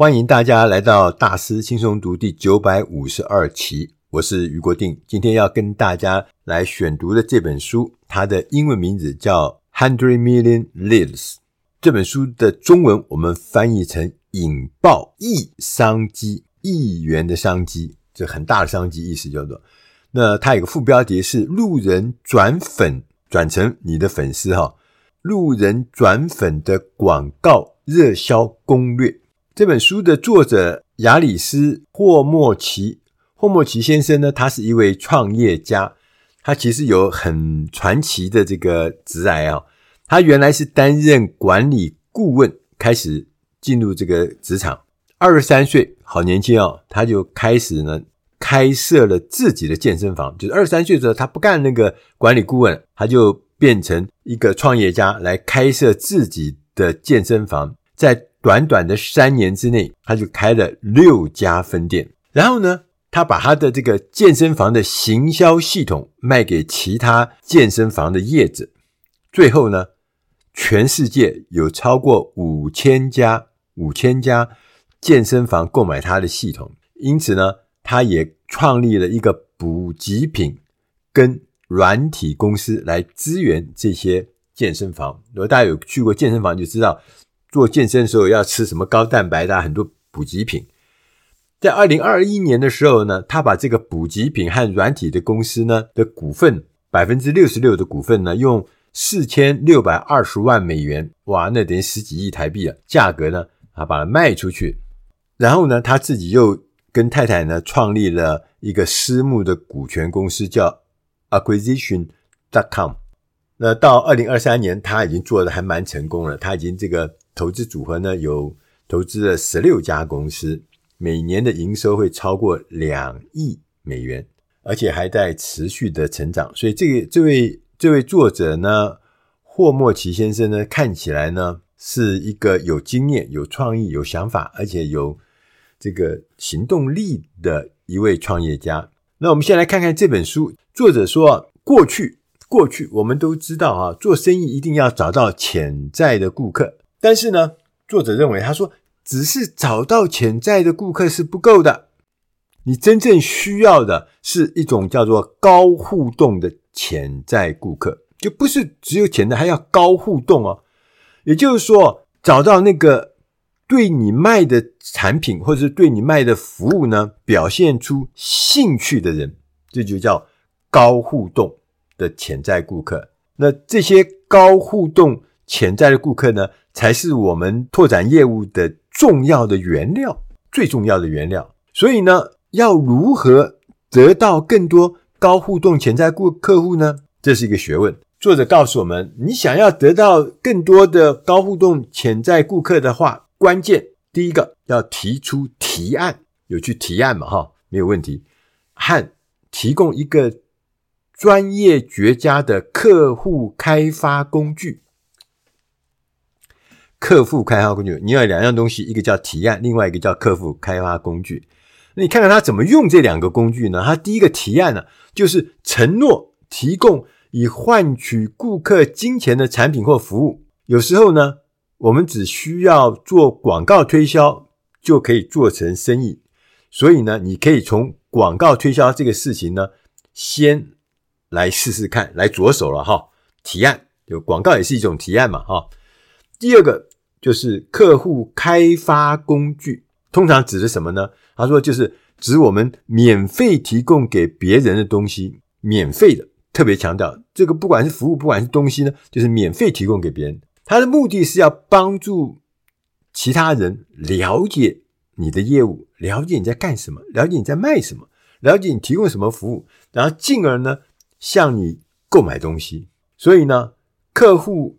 欢迎大家来到大师轻松读第九百五十二期，我是余国定。今天要跟大家来选读的这本书，它的英文名字叫《Hundred Million Leads》。这本书的中文我们翻译成“引爆亿商机”，亿元的商机，这很大的商机，意思叫做。那它有个副标题是“路人转粉转成你的粉丝”哈，“路人转粉的广告热销攻略”。这本书的作者亚里斯霍莫奇，霍莫奇先生呢，他是一位创业家，他其实有很传奇的这个职涯啊。他原来是担任管理顾问，开始进入这个职场。二十三岁，好年轻哦，他就开始呢。开设了自己的健身房，就是二十三岁的时候，他不干那个管理顾问，他就变成一个创业家，来开设自己的健身房。在短短的三年之内，他就开了六家分店。然后呢，他把他的这个健身房的行销系统卖给其他健身房的业者。最后呢，全世界有超过五千家五千家健身房购买他的系统，因此呢。他也创立了一个补给品跟软体公司来支援这些健身房。如果大家有去过健身房，就知道做健身的时候要吃什么高蛋白的很多补给品。在二零二一年的时候呢，他把这个补给品和软体的公司呢的股份百分之六十六的股份呢，用四千六百二十万美元，哇，那等于十几亿台币啊，价格呢，他把它卖出去，然后呢，他自己又。跟太太呢，创立了一个私募的股权公司，叫 Acquisition.com。那到二零二三年，他已经做得还蛮成功了。他已经这个投资组合呢，有投资了十六家公司，每年的营收会超过两亿美元，而且还在持续的成长。所以，这个这位这位作者呢，霍莫奇先生呢，看起来呢，是一个有经验、有创意、有想法，而且有。这个行动力的一位创业家。那我们先来看看这本书。作者说，过去过去我们都知道啊，做生意一定要找到潜在的顾客。但是呢，作者认为，他说，只是找到潜在的顾客是不够的。你真正需要的是一种叫做高互动的潜在顾客，就不是只有潜在，还要高互动哦。也就是说，找到那个。对你卖的产品或者是对你卖的服务呢，表现出兴趣的人，这就叫高互动的潜在顾客。那这些高互动潜在的顾客呢，才是我们拓展业务的重要的原料，最重要的原料。所以呢，要如何得到更多高互动潜在顾客户呢？这是一个学问。作者告诉我们，你想要得到更多的高互动潜在顾客的话，关键第一个要提出提案，有去提案嘛？哈，没有问题。和提供一个专业绝佳的客户开发工具。客户开发工具，你要两样东西，一个叫提案，另外一个叫客户开发工具。那你看看他怎么用这两个工具呢？他第一个提案呢，就是承诺提供以换取顾客金钱的产品或服务。有时候呢。我们只需要做广告推销就可以做成生意，所以呢，你可以从广告推销这个事情呢，先来试试看，来着手了哈。提案，就广告也是一种提案嘛哈。第二个就是客户开发工具，通常指的什么呢？他说就是指我们免费提供给别人的东西，免费的，特别强调这个，不管是服务，不管是东西呢，就是免费提供给别人。他的目的是要帮助其他人了解你的业务，了解你在干什么，了解你在卖什么，了解你提供什么服务，然后进而呢向你购买东西。所以呢，客户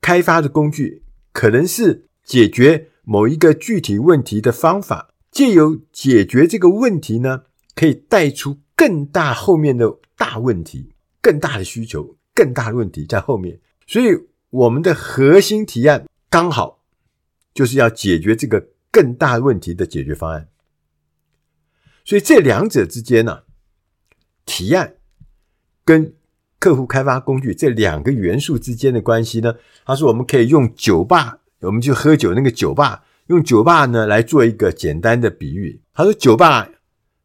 开发的工具可能是解决某一个具体问题的方法，借由解决这个问题呢，可以带出更大后面的大问题，更大的需求，更大的问题在后面。所以。我们的核心提案刚好就是要解决这个更大问题的解决方案，所以这两者之间呢，提案跟客户开发工具这两个元素之间的关系呢，他说我们可以用酒吧，我们去喝酒那个酒吧，用酒吧呢来做一个简单的比喻。他说，酒吧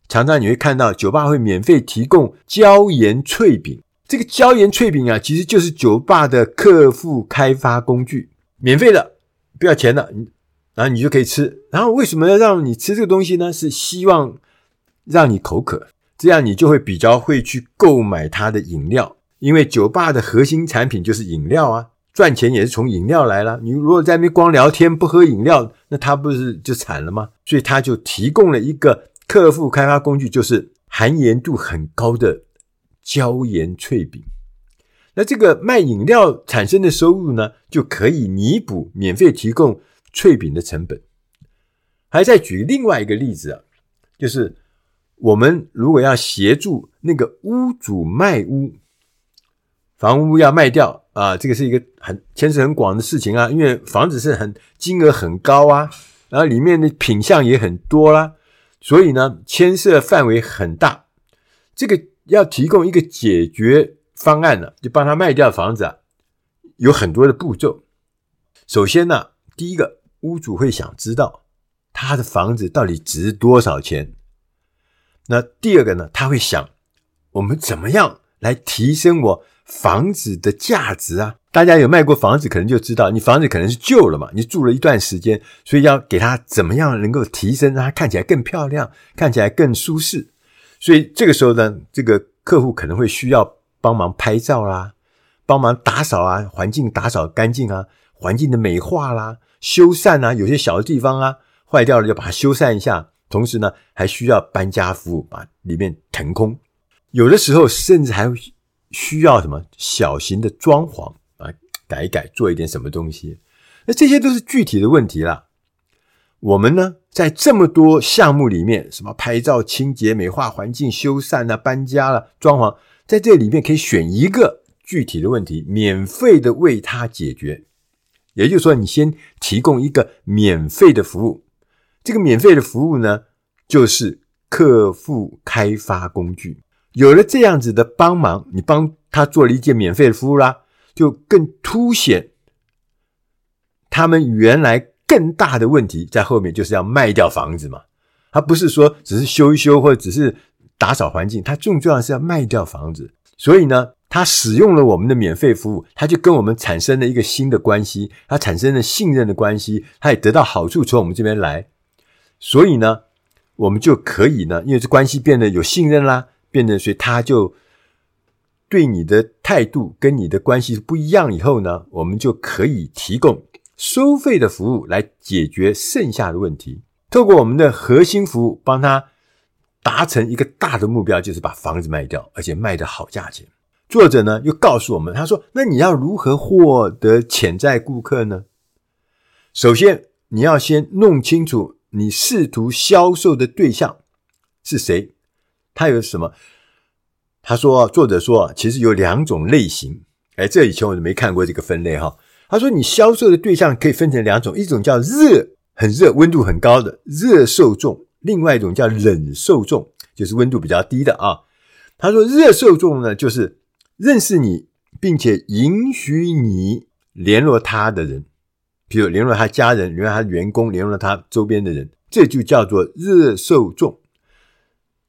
常常你会看到，酒吧会免费提供椒盐脆饼。这个椒盐脆饼啊，其实就是酒吧的客户开发工具，免费的，不要钱的，然后你就可以吃。然后为什么要让你吃这个东西呢？是希望让你口渴，这样你就会比较会去购买它的饮料，因为酒吧的核心产品就是饮料啊，赚钱也是从饮料来了。你如果在那边光聊天不喝饮料，那他不是就惨了吗？所以他就提供了一个客户开发工具，就是含盐度很高的。椒盐脆饼，那这个卖饮料产生的收入呢，就可以弥补免费提供脆饼的成本。还再举另外一个例子啊，就是我们如果要协助那个屋主卖屋，房屋要卖掉啊，这个是一个很牵涉很广的事情啊，因为房子是很金额很高啊，然后里面的品相也很多啦，所以呢，牵涉范围很大，这个。要提供一个解决方案呢，就帮他卖掉房子啊，有很多的步骤。首先呢，第一个，屋主会想知道他的房子到底值多少钱。那第二个呢，他会想，我们怎么样来提升我房子的价值啊？大家有卖过房子，可能就知道，你房子可能是旧了嘛，你住了一段时间，所以要给它怎么样能够提升，让它看起来更漂亮，看起来更舒适。所以这个时候呢，这个客户可能会需要帮忙拍照啦，帮忙打扫啊，环境打扫干净啊，环境的美化啦，修缮啊，有些小的地方啊坏掉了，要把它修缮一下。同时呢，还需要搬家服务，把里面腾空。有的时候甚至还会需要什么小型的装潢啊，改一改，做一点什么东西。那这些都是具体的问题啦。我们呢，在这么多项目里面，什么拍照、清洁、美化环境、修缮啊、搬家了、装潢，在这里面可以选一个具体的问题，免费的为他解决。也就是说，你先提供一个免费的服务，这个免费的服务呢，就是客户开发工具。有了这样子的帮忙，你帮他做了一件免费的服务啦，就更凸显他们原来。更大的问题在后面，就是要卖掉房子嘛。他不是说只是修一修，或者只是打扫环境，他最重要是要卖掉房子。所以呢，他使用了我们的免费服务，他就跟我们产生了一个新的关系，他产生了信任的关系，他也得到好处从我们这边来。所以呢，我们就可以呢，因为这关系变得有信任啦，变得所以他就对你的态度跟你的关系不一样。以后呢，我们就可以提供。收费的服务来解决剩下的问题，透过我们的核心服务，帮他达成一个大的目标，就是把房子卖掉，而且卖得好价钱。作者呢又告诉我们，他说：“那你要如何获得潜在顾客呢？首先，你要先弄清楚你试图销售的对象是谁，他有什么？”他说：“作者说，其实有两种类型。哎，这以前我就没看过这个分类哈。”他说：“你销售的对象可以分成两种，一种叫热，很热，温度很高的热受众；另外一种叫冷受众，就是温度比较低的啊。”他说：“热受众呢，就是认识你并且允许你联络他的人，比如联络他家人、联络他员工、联络他周边的人，这就叫做热受众。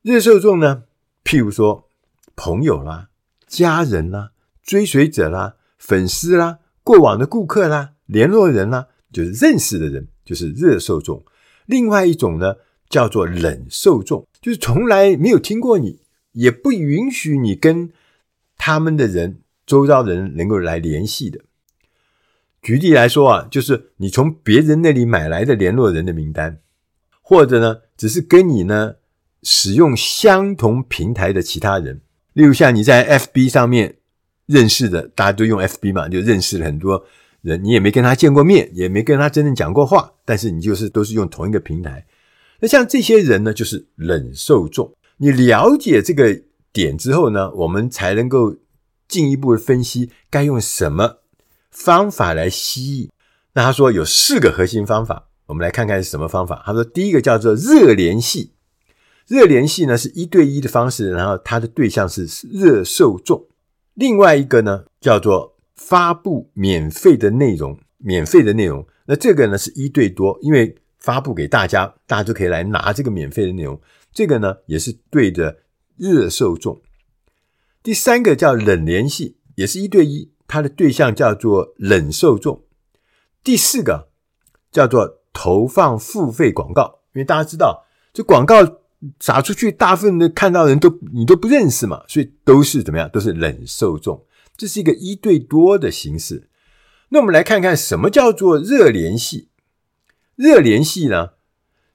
热受众呢，譬如说朋友啦、家人啦、追随者啦、粉丝啦。”过往的顾客啦，联络人啦，就是认识的人，就是热受众。另外一种呢，叫做冷受众，就是从来没有听过你，也不允许你跟他们的人、周遭人能够来联系的。举例来说啊，就是你从别人那里买来的联络人的名单，或者呢，只是跟你呢使用相同平台的其他人，例如像你在 FB 上面。认识的，大家都用 FB 嘛，就认识了很多人。你也没跟他见过面，也没跟他真正讲过话，但是你就是都是用同一个平台。那像这些人呢，就是冷受众。你了解这个点之后呢，我们才能够进一步分析该用什么方法来吸引。那他说有四个核心方法，我们来看看是什么方法。他说第一个叫做热联系，热联系呢是一对一的方式，然后它的对象是热受众。另外一个呢，叫做发布免费的内容，免费的内容。那这个呢是一对多，因为发布给大家，大家就可以来拿这个免费的内容。这个呢，也是对的热受众。第三个叫冷联系，也是一对一，它的对象叫做冷受众。第四个叫做投放付费广告，因为大家知道，这广告撒出去，大部分的看到人都你都不认识嘛，所以都是怎么样，都是冷受众。这是一个一对多的形式。那我们来看看什么叫做热联系。热联系呢，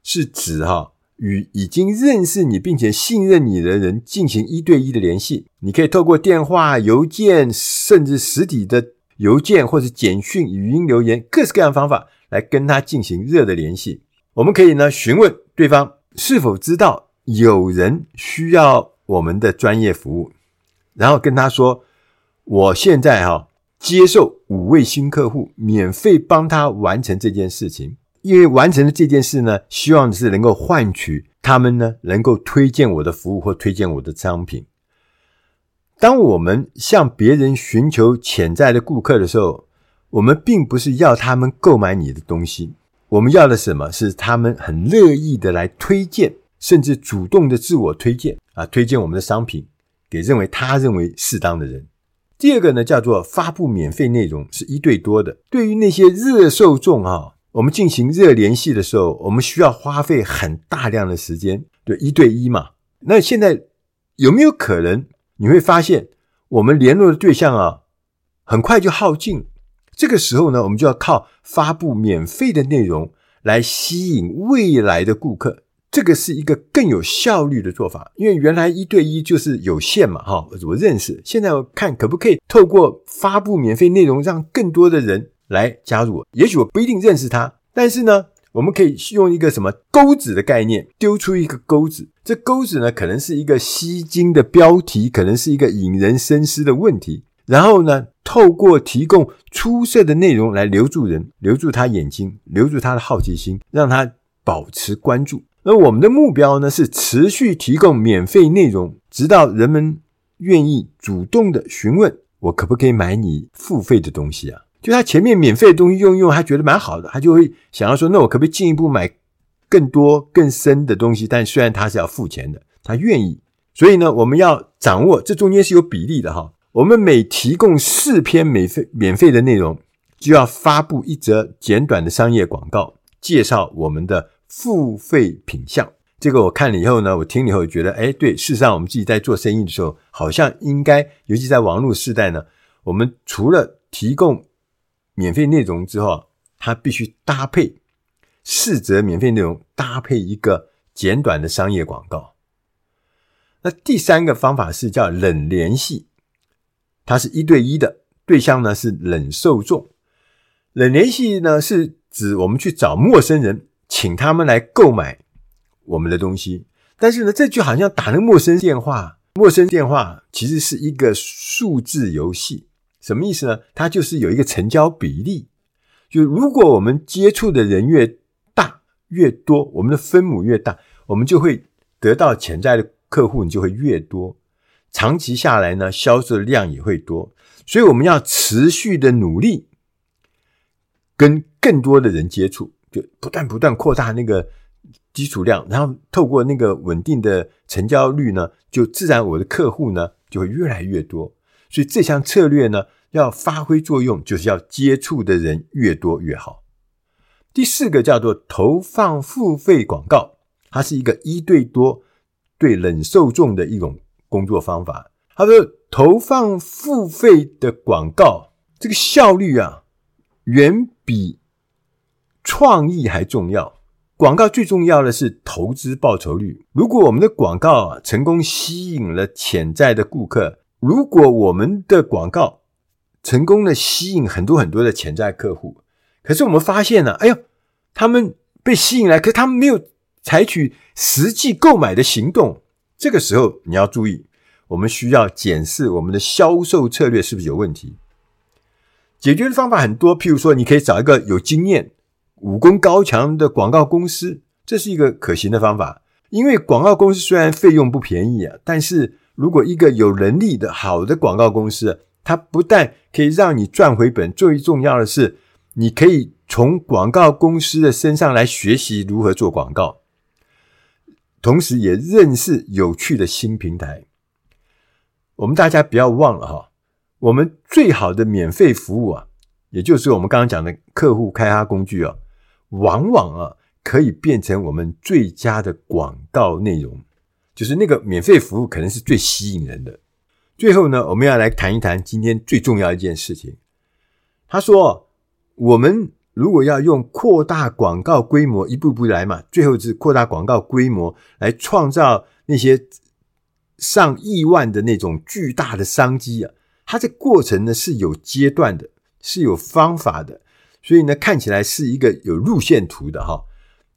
是指哈与已经认识你并且信任你的人进行一对一的联系。你可以透过电话、邮件，甚至实体的邮件或者简讯、语音留言，各式各样方法来跟他进行热的联系。我们可以呢询问对方是否知道有人需要我们的专业服务，然后跟他说：“我现在哈接受五位新客户，免费帮他完成这件事情。”因为完成了这件事呢，希望是能够换取他们呢能够推荐我的服务或推荐我的商品。当我们向别人寻求潜在的顾客的时候，我们并不是要他们购买你的东西，我们要的什么？是他们很乐意的来推荐，甚至主动的自我推荐啊，推荐我们的商品给认为他认为适当的人。第二个呢，叫做发布免费内容，是一对多的。对于那些热受众啊。我们进行热联系的时候，我们需要花费很大量的时间，对，一对一嘛。那现在有没有可能你会发现，我们联络的对象啊，很快就耗尽。这个时候呢，我们就要靠发布免费的内容来吸引未来的顾客。这个是一个更有效率的做法，因为原来一对一就是有限嘛，哈，我认识。现在我看可不可以透过发布免费内容，让更多的人。来加入我，也许我不一定认识他，但是呢，我们可以用一个什么钩子的概念，丢出一个钩子。这钩子呢，可能是一个吸睛的标题，可能是一个引人深思的问题。然后呢，透过提供出色的内容来留住人，留住他眼睛，留住他的好奇心，让他保持关注。而我们的目标呢，是持续提供免费内容，直到人们愿意主动的询问我可不可以买你付费的东西啊。就他前面免费的东西用用，他觉得蛮好的，他就会想要说：那我可不可以进一步买更多更深的东西？但虽然他是要付钱的，他愿意。所以呢，我们要掌握这中间是有比例的哈。我们每提供四篇免费免费的内容，就要发布一则简短的商业广告，介绍我们的付费品项。这个我看了以后呢，我听了以后觉得，哎，对，事实上我们自己在做生意的时候，好像应该，尤其在网络时代呢，我们除了提供免费内容之后，它必须搭配四则免费内容，搭配一个简短的商业广告。那第三个方法是叫冷联系，它是一对一的，对象呢是冷受众。冷联系呢是指我们去找陌生人，请他们来购买我们的东西。但是呢，这就好像打那陌生电话，陌生电话其实是一个数字游戏。什么意思呢？它就是有一个成交比例，就如果我们接触的人越大越多，我们的分母越大，我们就会得到潜在的客户，你就会越多。长期下来呢，销售的量也会多。所以我们要持续的努力，跟更多的人接触，就不断不断扩大那个基础量，然后透过那个稳定的成交率呢，就自然我的客户呢就会越来越多。所以这项策略呢，要发挥作用，就是要接触的人越多越好。第四个叫做投放付费广告，它是一个一对多对冷受众的一种工作方法。他说，投放付费的广告，这个效率啊，远比创意还重要。广告最重要的是投资报酬率。如果我们的广告啊，成功吸引了潜在的顾客。如果我们的广告成功的吸引很多很多的潜在客户，可是我们发现呢，哎呦，他们被吸引来，可是他们没有采取实际购买的行动。这个时候你要注意，我们需要检视我们的销售策略是不是有问题。解决的方法很多，譬如说，你可以找一个有经验、武功高强的广告公司，这是一个可行的方法。因为广告公司虽然费用不便宜啊，但是如果一个有能力的好的广告公司，它不但可以让你赚回本，最重要的是，你可以从广告公司的身上来学习如何做广告，同时也认识有趣的新平台。我们大家不要忘了哈，我们最好的免费服务啊，也就是我们刚刚讲的客户开发工具啊，往往啊可以变成我们最佳的广告内容，就是那个免费服务可能是最吸引人的。最后呢，我们要来谈一谈今天最重要一件事情。他说，我们。如果要用扩大广告规模一步步来嘛，最后是扩大广告规模来创造那些上亿万的那种巨大的商机啊，它这过程呢是有阶段的，是有方法的，所以呢看起来是一个有路线图的哈。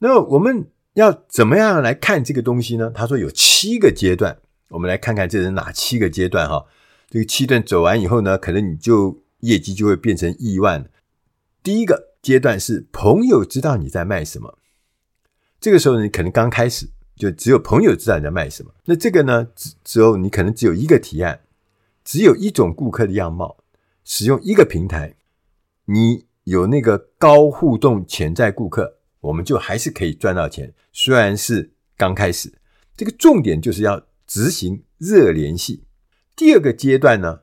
那我们要怎么样来看这个东西呢？他说有七个阶段，我们来看看这是哪七个阶段哈。这个七段走完以后呢，可能你就业绩就会变成亿万。第一个。阶段是朋友知道你在卖什么，这个时候你可能刚开始就只有朋友知道你在卖什么。那这个呢，之后你可能只有一个提案，只有一种顾客的样貌，使用一个平台，你有那个高互动潜在顾客，我们就还是可以赚到钱。虽然是刚开始，这个重点就是要执行热联系。第二个阶段呢，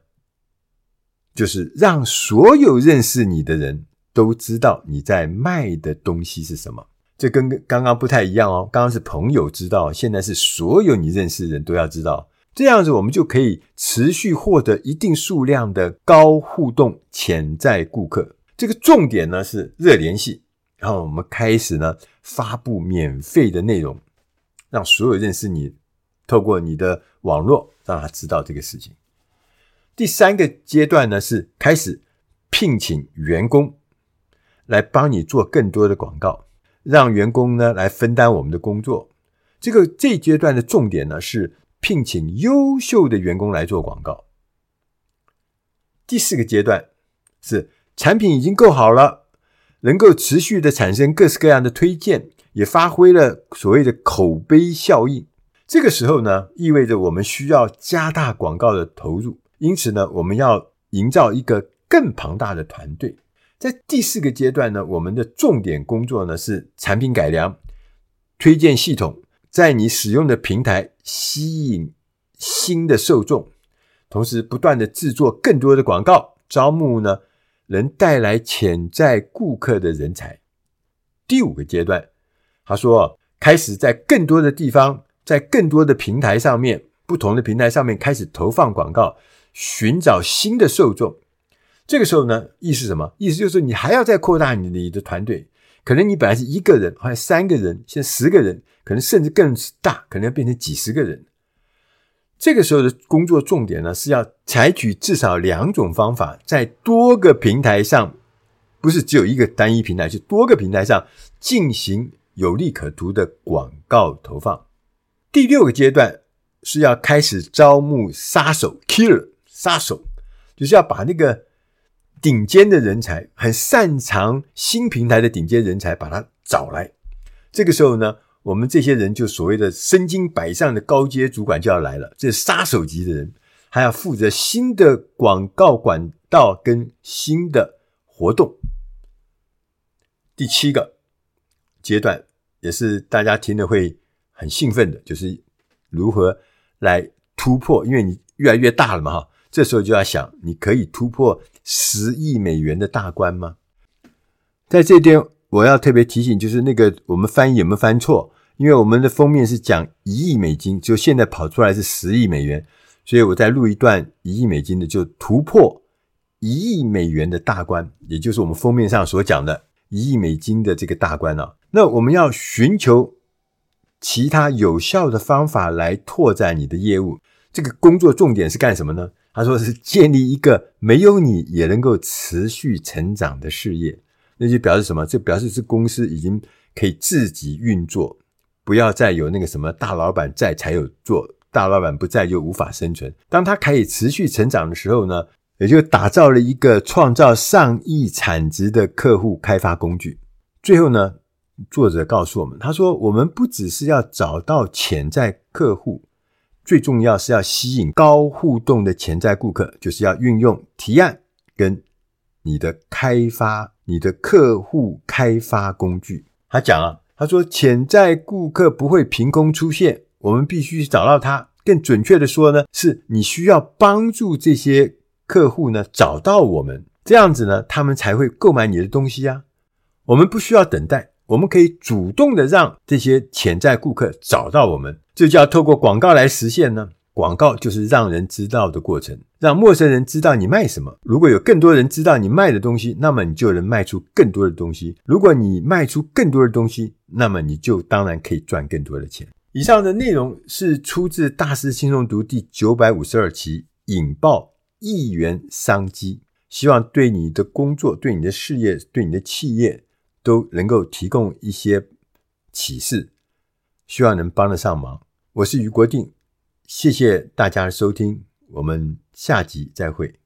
就是让所有认识你的人。都知道你在卖的东西是什么，这跟刚刚不太一样哦。刚刚是朋友知道，现在是所有你认识的人都要知道。这样子，我们就可以持续获得一定数量的高互动潜在顾客。这个重点呢是热联系，然后我们开始呢发布免费的内容，让所有认识你，透过你的网络让他知道这个事情。第三个阶段呢是开始聘请员工。来帮你做更多的广告，让员工呢来分担我们的工作。这个这阶段的重点呢是聘请优秀的员工来做广告。第四个阶段是产品已经够好了，能够持续的产生各式各样的推荐，也发挥了所谓的口碑效应。这个时候呢，意味着我们需要加大广告的投入，因此呢，我们要营造一个更庞大的团队。在第四个阶段呢，我们的重点工作呢是产品改良、推荐系统，在你使用的平台吸引新的受众，同时不断的制作更多的广告，招募呢能带来潜在顾客的人才。第五个阶段，他说开始在更多的地方，在更多的平台上面，不同的平台上面开始投放广告，寻找新的受众。这个时候呢，意思什么？意思就是你还要再扩大你的你的团队，可能你本来是一个人，后来三个人，现在十个人，可能甚至更大，可能要变成几十个人。这个时候的工作重点呢，是要采取至少两种方法，在多个平台上，不是只有一个单一平台，是多个平台上进行有利可图的广告投放。第六个阶段是要开始招募杀手 （killer），杀手就是要把那个。顶尖的人才，很擅长新平台的顶尖人才，把他找来。这个时候呢，我们这些人就所谓的身经百战的高阶主管就要来了，这是杀手级的人，还要负责新的广告管道跟新的活动。第七个阶段也是大家听了会很兴奋的，就是如何来突破，因为你越来越大了嘛，哈。这时候就要想，你可以突破十亿美元的大关吗？在这边我要特别提醒，就是那个我们翻译有没有翻错？因为我们的封面是讲一亿美金，就现在跑出来是十亿美元，所以我再录一段一亿美金的，就突破一亿美元的大关，也就是我们封面上所讲的一亿美金的这个大关啊。那我们要寻求其他有效的方法来拓展你的业务。这个工作重点是干什么呢？他说是建立一个没有你也能够持续成长的事业，那就表示什么？这表示是公司已经可以自己运作，不要再有那个什么大老板在才有做，大老板不在就无法生存。当他可以持续成长的时候呢，也就打造了一个创造上亿产值的客户开发工具。最后呢，作者告诉我们，他说我们不只是要找到潜在客户。最重要是要吸引高互动的潜在顾客，就是要运用提案跟你的开发、你的客户开发工具。他讲啊，他说潜在顾客不会凭空出现，我们必须找到他。更准确的说呢，是你需要帮助这些客户呢找到我们，这样子呢，他们才会购买你的东西啊。我们不需要等待，我们可以主动的让这些潜在顾客找到我们，这就要透过广告来实现呢。广告就是让人知道的过程，让陌生人知道你卖什么。如果有更多人知道你卖的东西，那么你就能卖出更多的东西。如果你卖出更多的东西，那么你就当然可以赚更多的钱。以上的内容是出自《大师轻松读》第九百五十二期，引爆亿元商机，希望对你的工作、对你的事业、对你的企业都能够提供一些启示，希望能帮得上忙。我是于国定。谢谢大家的收听，我们下集再会。